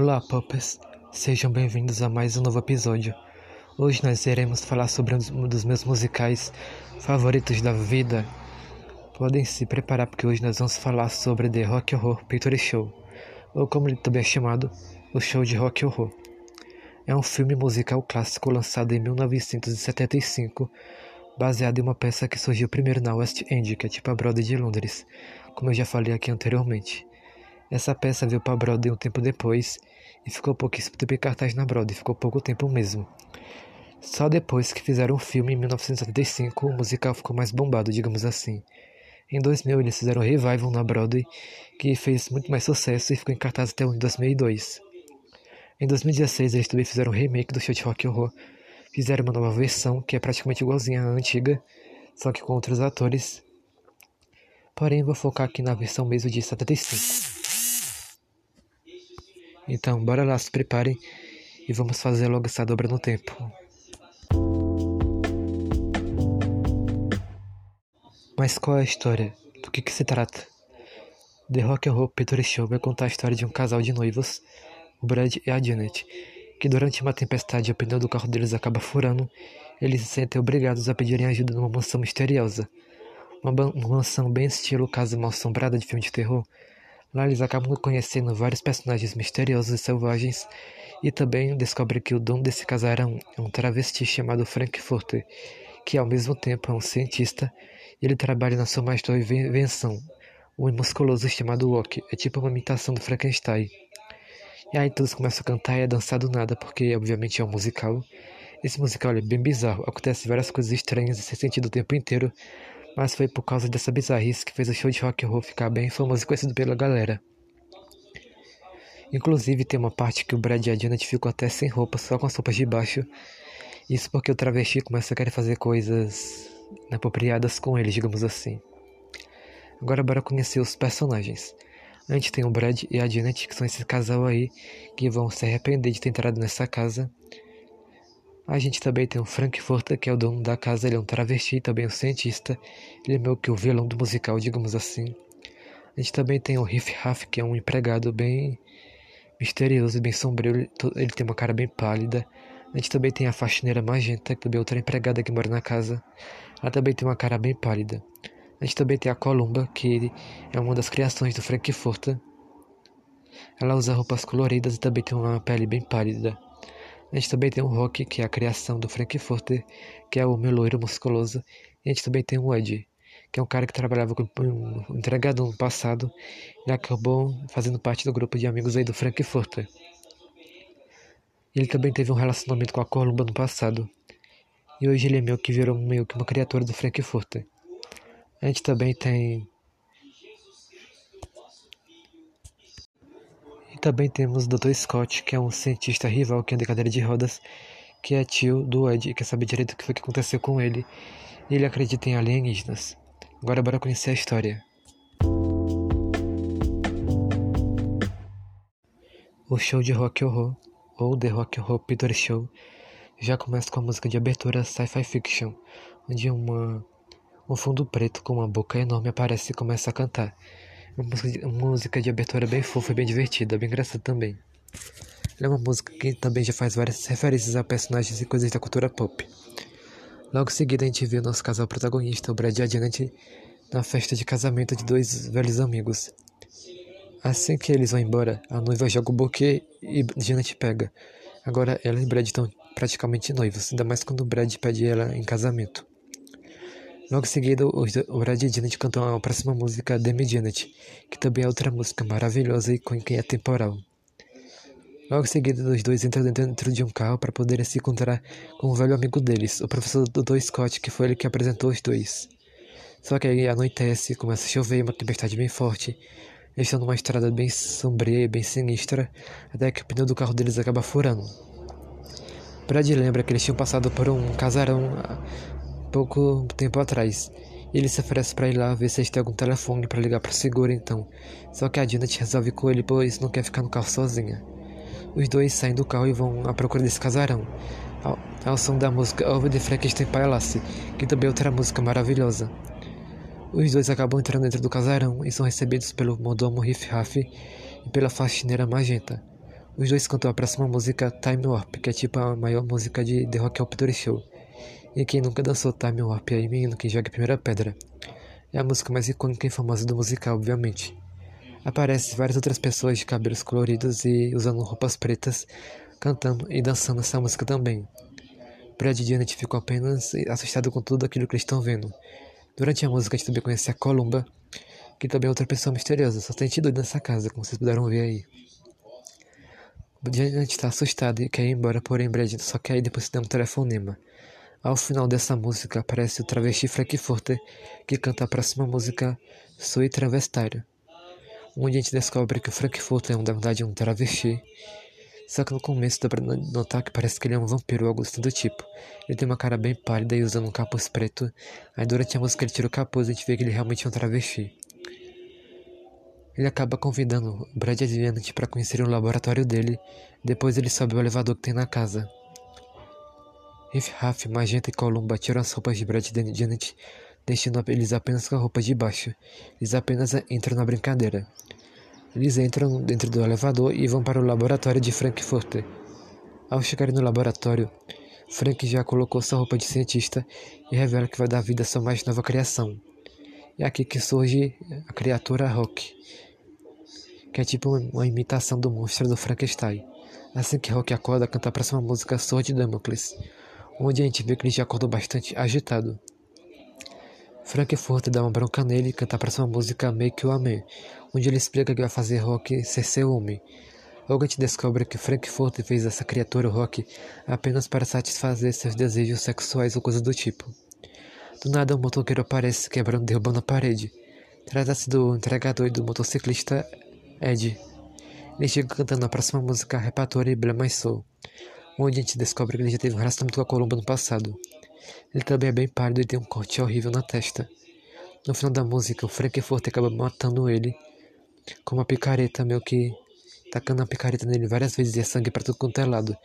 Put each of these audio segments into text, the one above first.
Olá, Puppers! Sejam bem-vindos a mais um novo episódio. Hoje nós iremos falar sobre um dos meus musicais favoritos da vida. Podem se preparar porque hoje nós vamos falar sobre The Rock Horror Picture Show, ou como ele também é chamado, o Show de Rock Horror. É um filme musical clássico lançado em 1975, baseado em uma peça que surgiu primeiro na West End, que é tipo a Broadway de Londres, como eu já falei aqui anteriormente. Essa peça veio para Broadway um tempo depois e ficou pouquíssimo tempo em cartaz na Broadway, ficou pouco tempo mesmo. Só depois que fizeram o filme em 1975, o musical ficou mais bombado, digamos assim. Em 2000 eles fizeram um revival na Broadway, que fez muito mais sucesso e ficou em cartaz até 2002. Em 2016 eles também fizeram um remake do show de rock horror, fizeram uma nova versão que é praticamente igualzinha à antiga, só que com outros atores. Porém vou focar aqui na versão mesmo de 75. Então, bora lá, se preparem e vamos fazer logo essa dobra no tempo. Mas qual é a história? Do que, que se trata? The Rock Roll Picture Show vai contar a história de um casal de noivos, o Brad e a Janet, que durante uma tempestade o pneu do carro deles acaba furando, eles se sentem obrigados a pedirem ajuda numa mansão misteriosa. Uma, uma mansão bem estilo casa mal assombrada de filme de terror, Lá eles acabam conhecendo vários personagens misteriosos e selvagens e também descobrem que o dono desse casarão é um travesti chamado Frankfurter, que ao mesmo tempo é um cientista e ele trabalha na sua mais nova invenção, um musculoso chamado Walk, é tipo uma imitação do Frankenstein. E aí todos começam a cantar e a dançar do nada, porque obviamente é um musical. Esse musical é bem bizarro, acontece várias coisas estranhas e sem sentido o tempo inteiro, mas foi por causa dessa bizarrice que fez o show de rock and roll ficar bem famoso e conhecido pela galera. Inclusive tem uma parte que o Brad e a Janet ficam até sem roupa, só com as roupas de baixo. Isso porque o travesti começa a querer fazer coisas inapropriadas com ele, digamos assim. Agora bora conhecer os personagens. A gente tem o Brad e a Janet, que são esse casal aí que vão se arrepender de ter entrado nessa casa a gente também tem o Frank Furter, que é o dono da casa, ele é um travesti, também um cientista. Ele é meio que o vilão do musical, digamos assim. A gente também tem o Riff Raff, que é um empregado bem misterioso e bem sombrio. Ele tem uma cara bem pálida. A gente também tem a faxineira Magenta, que também é outra empregada que mora na casa. Ela também tem uma cara bem pálida. A gente também tem a Columba, que é uma das criações do Frank Furter. Ela usa roupas coloridas e também tem uma pele bem pálida. A gente também tem o Rock, que é a criação do Frankfurter, que é o meu loiro musculoso. E a gente também tem o Ed, que é um cara que trabalhava com um entregador no passado e acabou fazendo parte do grupo de amigos aí do Frankfurter. Ele também teve um relacionamento com a Columba no passado. E hoje ele é meio que virou meio que uma criatura do Frankfurter. A gente também tem também temos o Dr. Scott, que é um cientista rival que anda em cadeira de rodas, que é tio do Ed e quer saber direito o que foi que aconteceu com ele. E ele acredita em alienígenas. Agora bora conhecer a história. O show de rock horror, ou The Rock Horror Picture Show, já começa com a música de abertura Sci-Fi Fiction, onde uma, um fundo preto com uma boca enorme aparece e começa a cantar. Uma música, de, abertura bem fofa e bem divertida, bem engraçada também. Ela é uma música que também já faz várias referências a personagens e coisas da cultura pop. Logo em seguida a gente vê o nosso casal protagonista, o Brad e a Janet, na festa de casamento de dois velhos amigos. Assim que eles vão embora, a noiva joga o buquê e Janet pega. Agora ela e Brad estão praticamente noivos, ainda mais quando o Brad pede ela em casamento. Logo em seguida, o Brad e Janet cantam a próxima música, Demi Janet, que também é outra música maravilhosa e com quem é temporal. Logo em seguida, os dois entram dentro de um carro para poderem se encontrar com um velho amigo deles, o professor Dr. Scott, que foi ele que apresentou os dois. Só que aí anoitece, começa a chover, uma tempestade bem forte. Eles estão numa estrada bem sombria e bem sinistra, até que o pneu do carro deles acaba furando. Brad lembra que eles tinham passado por um casarão pouco tempo atrás. Ele se oferece para ir lá ver se tem algum telefone para ligar para o seguro então. Só que a Janet resolve com ele pois não quer ficar no carro sozinha. Os dois saem do carro e vão à procura desse casarão. Ao, ao som da música Over the Frankenstein Palace, que também é outra música maravilhosa. Os dois acabam entrando dentro do casarão e são recebidos pelo mordomo Riff Raff e pela faxineira Magenta. Os dois cantam a próxima música Time Warp, que é tipo a maior música de The Rock Opera Show. E quem nunca dançou Time Warp aí, menino, que joga a primeira pedra. É a música mais icônica e famosa do musical, obviamente. Aparecem várias outras pessoas de cabelos coloridos e usando roupas pretas, cantando e dançando essa música também. Brad e Janet ficam apenas assustados com tudo aquilo que eles estão vendo. Durante a música, a gente também conhece a Columba, que também é outra pessoa misteriosa, só tem tido nessa casa, como vocês puderam ver aí. Janet está assustada e quer ir embora, porém Brad só quer ir depois de dar um telefonema. Ao final dessa música aparece o travesti Frankfurter, que canta a próxima música Sui Travestário, onde a gente descobre que o Frankfurter é na verdade um travesti. Só que no começo dá pra notar que parece que ele é um vampiro ou algo assim do tipo. Ele tem uma cara bem pálida e usando um capuz preto. Aí durante a música ele tira o capuz e a gente vê que ele realmente é um travesti. Ele acaba convidando Brad Janet para conhecer o laboratório dele. Depois ele sobe o elevador que tem na casa. Riff Raff, Magenta e Columba tiram as roupas de Brad e Janet, deixando eles apenas com a roupa de baixo. Eles apenas entram na brincadeira. Eles entram dentro do elevador e vão para o laboratório de Frankfurt. Ao chegarem no laboratório, Frank já colocou sua roupa de cientista e revela que vai dar vida à sua mais nova criação. É aqui que surge a criatura Rock, que é tipo uma imitação do monstro do Frankenstein. Assim que Rock acorda, canta a próxima música Sword Damocles onde a gente vê que ele já acordou bastante agitado. Frankfurt dá uma bronca nele e canta a próxima música Make You a Man, onde ele explica que vai fazer Rock ser seu homem. Logo a gente descobre que Frankfurt fez essa criatura Rock apenas para satisfazer seus desejos sexuais ou coisa do tipo. Do nada um motoqueiro aparece quebrando e derrubando a parede. Trata-se do entregador e do motociclista Ed. Ele chega cantando a próxima música Repatori Blame Soul onde a gente descobre que ele já teve um relacionamento com a Columba no passado. Ele também é bem pálido e tem um corte horrível na testa. No final da música, o Frankfurt acaba matando ele com uma picareta, meio que tacando a picareta nele várias vezes e é sangue para tudo quanto é lado.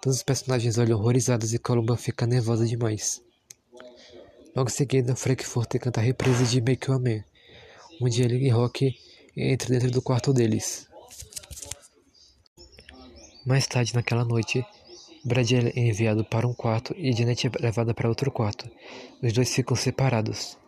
Todos os personagens olham horrorizados e Columba fica nervosa demais. Logo em seguida, Frankfurt canta a reprise de Make You a Man, onde ele e Rock entram dentro do quarto deles. Mais tarde naquela noite, Brad é enviado para um quarto e Janet é levada para outro quarto. Os dois ficam separados.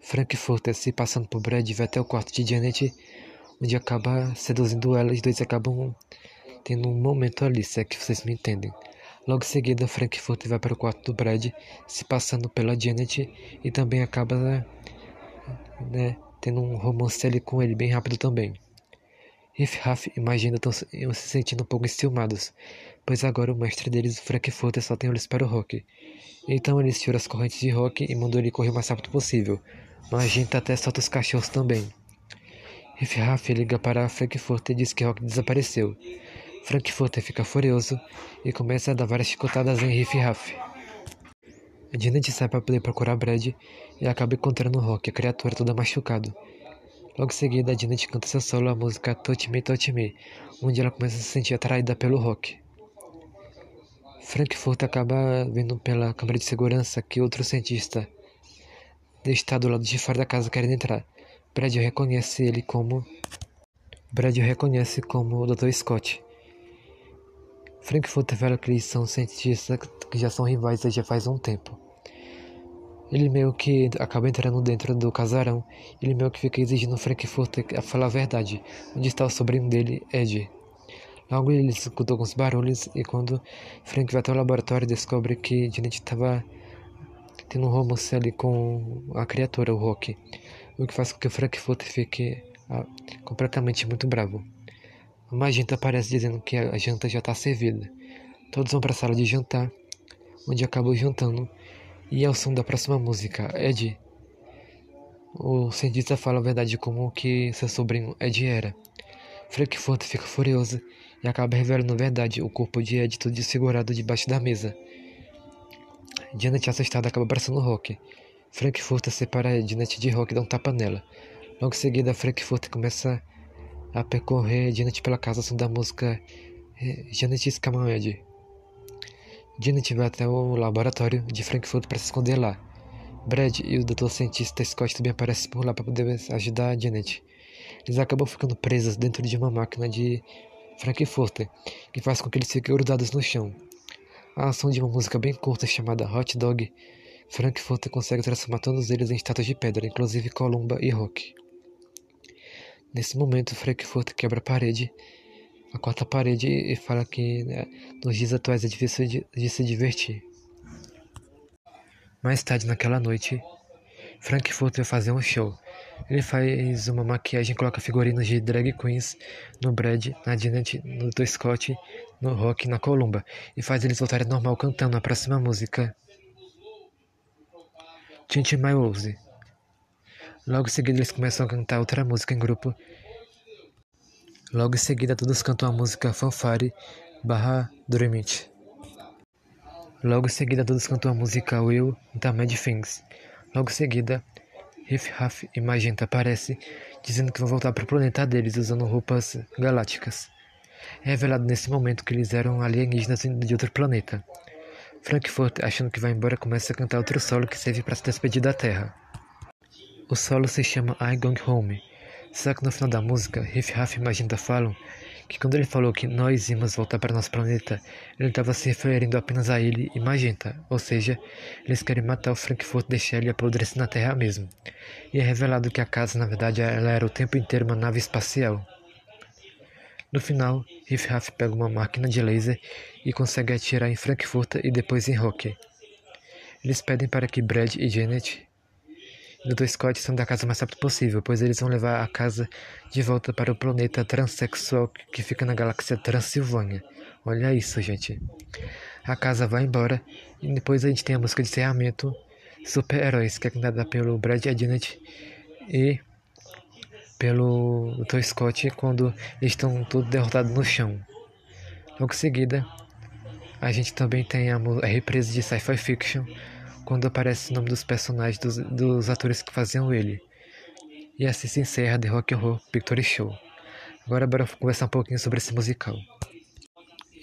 Frankfurter, se passando por Brad, vai até o quarto de Janet, onde acaba seduzindo ela. Os dois acabam tendo um momento ali, se é que vocês me entendem. Logo em seguida, Frankfurter vai para o quarto do Brad, se passando pela Janet, e também acaba né, tendo um romance ali com ele bem rápido também. Riff Raff e Magina estão se sentindo um pouco enciumados, pois agora o mestre deles, o Frankfurter, só tem olhos para o Rock. Então eles tiram as correntes de Rock e mandam ele correr o mais rápido possível. Magenta até solta os cachorros também. Riff liga para Frankfurter e diz que Rock desapareceu. Frankfurter fica furioso e começa a dar várias chicotadas em Riff Raff. Janet sai para poder procurar Brad e acaba encontrando Rock, a criatura toda machucado. Logo em seguida, Janet canta seu solo a música Touch Me, Touch Me, onde ela começa a se sentir atraída pelo Rock. Frankfurt acaba vendo pela câmera de segurança que outro cientista está do lado de fora da casa querendo entrar. Brad reconhece ele como Brad reconhece como o Dr. Scott. Frankfurt revela que eles são cientistas que já são rivais já faz um tempo. Ele meio que acaba entrando dentro do casarão. Ele meio que fica exigindo Frankfurt a falar a verdade. Onde está o sobrinho dele, Ed? Logo ele escutou alguns barulhos e quando Frank vai até o laboratório descobre que Janet estava tendo um romance ali com a criatura, o Rock. O que faz com que o Frankfurt fique ah, completamente muito bravo. Uma gente aparece dizendo que a janta já está servida. Todos vão para a sala de jantar, onde acabam jantando. E ao som da próxima música, Ed, o cientista fala a verdade como que seu sobrinho Ed era. Frankfurt fica furioso e acaba revelando a verdade, o corpo de Ed todo desfigurado debaixo da mesa. Janet, assustada, acaba abraçando Rock. Frankfurt separa Janet de Rock e dá um tapa nela. Logo em seguida, Frankfurt começa a percorrer Janet pela casa som da música eh, Janet Escama Ed. Janet vai até o laboratório de Frankfurt para se esconder lá. Brad e o doutor cientista Scott também aparecem por lá para poder ajudar Janet. Eles acabam ficando presos dentro de uma máquina de Frankfurter, que faz com que eles fiquem grudados no chão. A ação de uma música bem curta chamada Hot Dog, Frankfurter consegue transformar todos eles em estátuas de pedra, inclusive Columba e Rock. Nesse momento, Frankfurter quebra a parede, a quarta parede, e fala que né, nos dias atuais é difícil de, de se divertir. Mais tarde naquela noite, Frankfurt vai fazer um show. Ele faz uma maquiagem, coloca figurinos de drag queens no Brad, na Janet, no do Scott, no Rock na Columba e faz eles voltarem normal cantando a próxima música. Tintin My Rose. Logo em seguida eles começam a cantar outra música em grupo. Logo em seguida todos cantam a música Fanfare barra Dream It. Logo em seguida todos cantam a música Will da Mad Things. Logo em seguida, Riff Raff e Magenta aparecem, dizendo que vão voltar para o planeta deles usando roupas galácticas. É revelado nesse momento que eles eram alienígenas de outro planeta. Frankfurt, achando que vai embora, começa a cantar outro solo que serve para se despedir da Terra. O solo se chama I Going Home, só que no final da música, Riff Raff e Magenta falam que quando ele falou que nós íamos voltar para nosso planeta, ele estava se referindo apenas a ele e Magenta, ou seja, eles querem matar o Frankfurt deixar ele apodrecer na Terra mesmo. E é revelado que a casa, na verdade, ela era o tempo inteiro uma nave espacial. No final, Riff Raff pega uma máquina de laser e consegue atirar em Frankfurt e depois em Rocky. Eles pedem para que Brad e Janet e Dr. Scott são da casa o mais rápido possível, pois eles vão levar a casa de volta para o planeta transexual que fica na galáxia Transilvânia. Olha isso, gente. A casa vai embora e depois a gente tem a música de encerramento Super-Heróis, que é cantada pelo Brad Adnet e pelo Dr. Scott quando eles estão todos derrotados no chão. Logo em seguida, a gente também tem a, a represa de sci-fi fiction quando aparece o nome dos personagens dos, dos atores que faziam ele. E assim se encerra The Rock Horror Picture Show. Agora bora conversar um pouquinho sobre esse musical.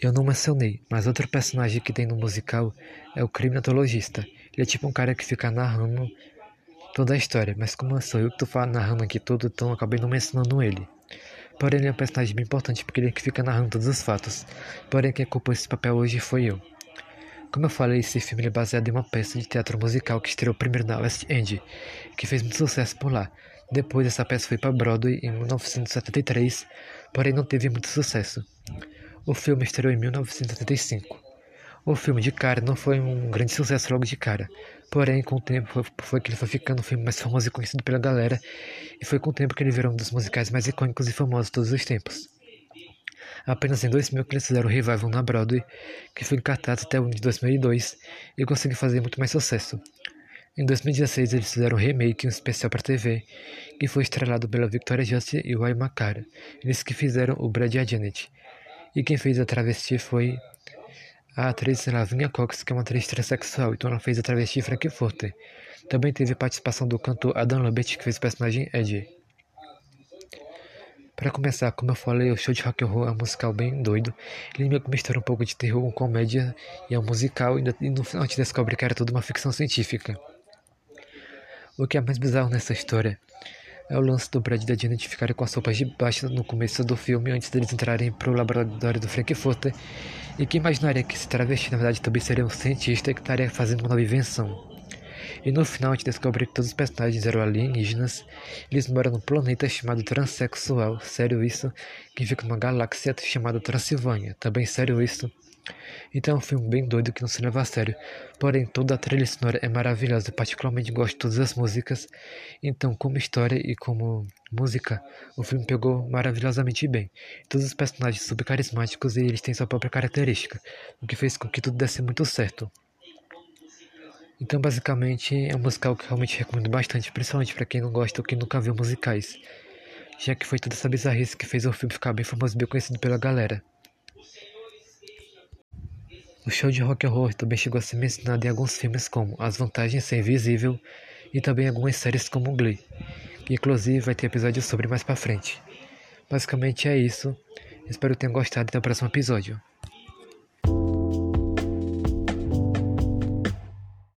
Eu não mencionei, mas outro personagem que tem no musical é o criminatologista. Ele é tipo um cara que fica narrando toda a história, mas como sou eu que tô narrando aqui tudo, então acabei não mencionando ele. Porém, ele é um personagem bem importante porque ele é que fica narrando todos os fatos. Porém, quem ocupou esse papel hoje foi eu. Como eu falei, esse filme é baseado em uma peça de teatro musical que estreou primeiro na West End, que fez muito sucesso por lá. Depois, essa peça foi para Broadway em 1973, porém não teve muito sucesso. O filme estreou em 1975. O filme de cara não foi um grande sucesso logo de cara, porém com o tempo foi, foi que ele foi ficando um filme mais famoso e conhecido pela galera, e foi com o tempo que ele virou um dos musicais mais icônicos e famosos de todos os tempos. Apenas em 2000 que eles fizeram o revival na Broadway, que foi em cartaz até o ano de 2002 e conseguiu fazer muito mais sucesso. Em 2016 eles fizeram um remake, um especial para TV, que foi estrelado pela Victoria Justice e Ay Makara, eles que fizeram o Brad e a Janet. E quem fez a travesti foi a atriz Lavinia Cox, que é uma atriz transexual, então ela fez a travesti Frankfurter. Também teve participação do cantor Adam Lambert, que fez o personagem Eddie. Para começar, como eu falei, o show de rock and roll é um musical bem doido. Ele meio que mistura um pouco de terror com comédia e é um musical e no final gente descobre que era tudo uma ficção científica. O que é mais bizarro nessa história é o lance do Brad e da Janet ficarem com as roupas de baixo no começo do filme antes deles entrarem para o laboratório do Frankfurter e que imaginaria que esse travesti na verdade também seria um cientista que estaria fazendo uma nova invenção. E no final a gente descobre que todos os personagens eram alienígenas. Eles moram num planeta chamado Transsexual. Sério isso? Que fica numa galáxia chamada Transilvânia. Também sério isso? Então é um filme bem doido que não se leva a sério. Porém, toda a trilha sonora é maravilhosa. Eu particularmente gosto de todas as músicas. Então, como história e como música, o filme pegou maravilhosamente bem. Todos os personagens são super carismáticos e eles têm sua própria característica, o que fez com que tudo desse muito certo. Então, basicamente, é um musical que realmente recomendo bastante, principalmente para quem não gosta ou quem nunca viu musicais, já que foi toda essa bizarrice que fez o filme ficar bem famoso e bem conhecido pela galera. O show de rock and roll também chegou a ser mencionado em alguns filmes como As Vantagens Ser Invisível e também algumas séries como Glee, que inclusive vai ter episódio sobre mais pra frente. Basicamente é isso. Espero que tenham gostado e até o próximo episódio.